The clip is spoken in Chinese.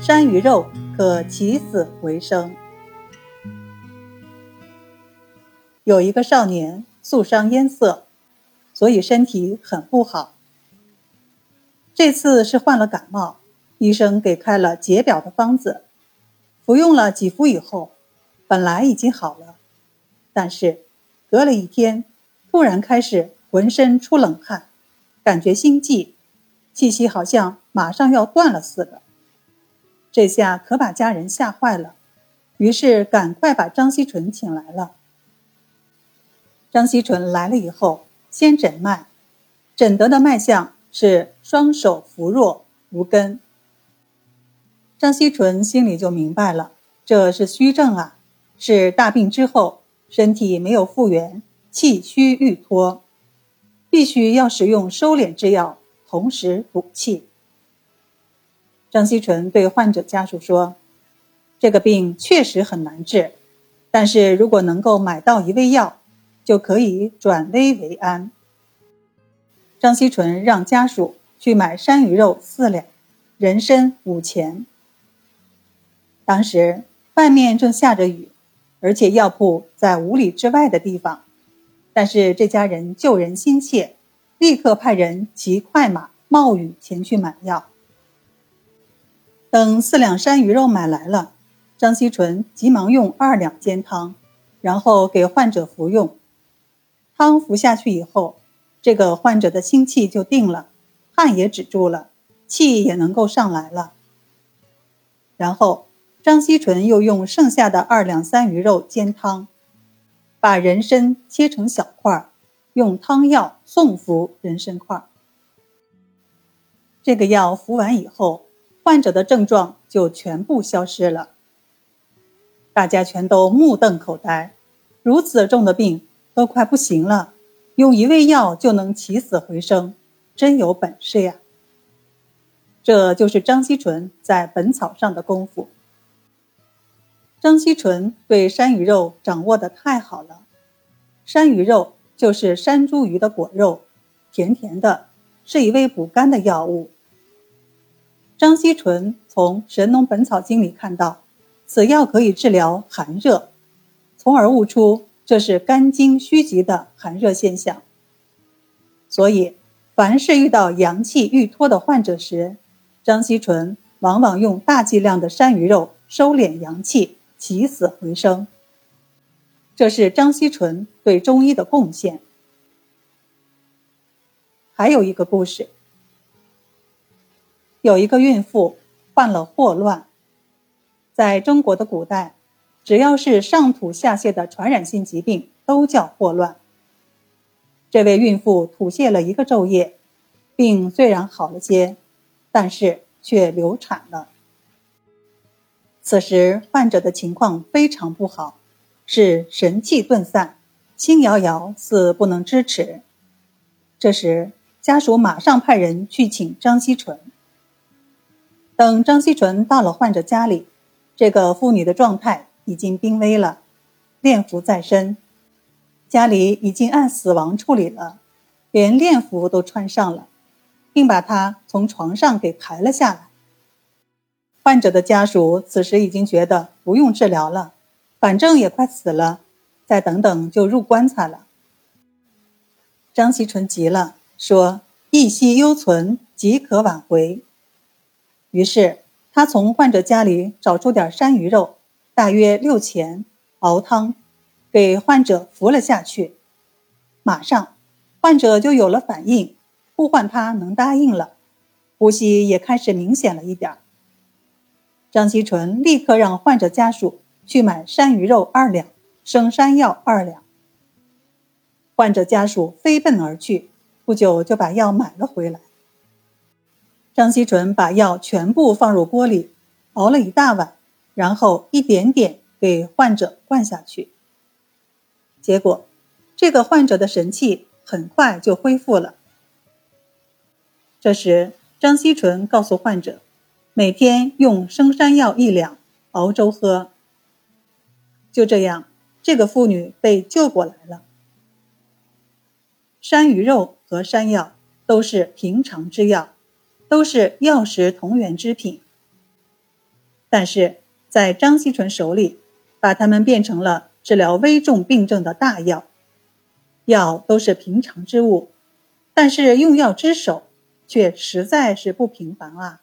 山萸肉可起死回生。有一个少年素伤烟色，所以身体很不好。这次是患了感冒，医生给开了解表的方子，服用了几服以后，本来已经好了，但是隔了一天，突然开始浑身出冷汗，感觉心悸，气息好像马上要断了似的。这下可把家人吓坏了，于是赶快把张锡纯请来了。张锡纯来了以后，先诊脉，诊得的脉象。是双手扶弱无根。张锡纯心里就明白了，这是虚症啊，是大病之后身体没有复原，气虚欲脱，必须要使用收敛之药，同时补气。张锡纯对患者家属说：“这个病确实很难治，但是如果能够买到一味药，就可以转危为安。”张锡纯让家属去买山萸肉四两，人参五钱。当时外面正下着雨，而且药铺在五里之外的地方，但是这家人救人心切，立刻派人骑快马冒雨前去买药。等四两山鱼肉买来了，张锡纯急忙用二两煎汤，然后给患者服用。汤服下去以后。这个患者的心气就定了，汗也止住了，气也能够上来了。然后张锡纯又用剩下的二两三鱼肉煎汤，把人参切成小块，用汤药送服人参块。这个药服完以后，患者的症状就全部消失了。大家全都目瞪口呆，如此重的病都快不行了。用一味药就能起死回生，真有本事呀！这就是张锡纯在本草上的功夫。张锡纯对山萸肉掌握的太好了。山萸肉就是山茱萸的果肉，甜甜的，是一味补肝的药物。张锡纯从《神农本草经》里看到，此药可以治疗寒热，从而悟出。这是肝经虚极的寒热现象，所以凡是遇到阳气欲脱的患者时，张锡纯往往用大剂量的山萸肉收敛阳气，起死回生。这是张锡纯对中医的贡献。还有一个故事，有一个孕妇患了霍乱，在中国的古代。只要是上吐下泻的传染性疾病，都叫霍乱。这位孕妇吐泻了一个昼夜，病虽然好了些，但是却流产了。此时患者的情况非常不好，是神气顿散，轻摇摇似不能支持。这时家属马上派人去请张锡纯。等张锡纯到了患者家里，这个妇女的状态。已经濒危了，殓服在身，家里已经按死亡处理了，连殓服都穿上了，并把他从床上给抬了下来。患者的家属此时已经觉得不用治疗了，反正也快死了，再等等就入棺材了。张锡纯急了，说：“一息犹存，即可挽回。”于是他从患者家里找出点山萸肉。大约六钱熬汤，给患者服了下去。马上，患者就有了反应，呼唤他能答应了，呼吸也开始明显了一点。张锡纯立刻让患者家属去买山萸肉二两，生山药二两。患者家属飞奔而去，不久就把药买了回来。张锡纯把药全部放入锅里，熬了一大碗。然后一点点给患者灌下去，结果这个患者的神气很快就恢复了。这时，张锡纯告诉患者，每天用生山药一两熬粥喝。就这样，这个妇女被救过来了。山萸肉和山药都是平常之药，都是药食同源之品。但是在张锡纯手里，把它们变成了治疗危重病症的大药。药都是平常之物，但是用药之手却实在是不平凡啊。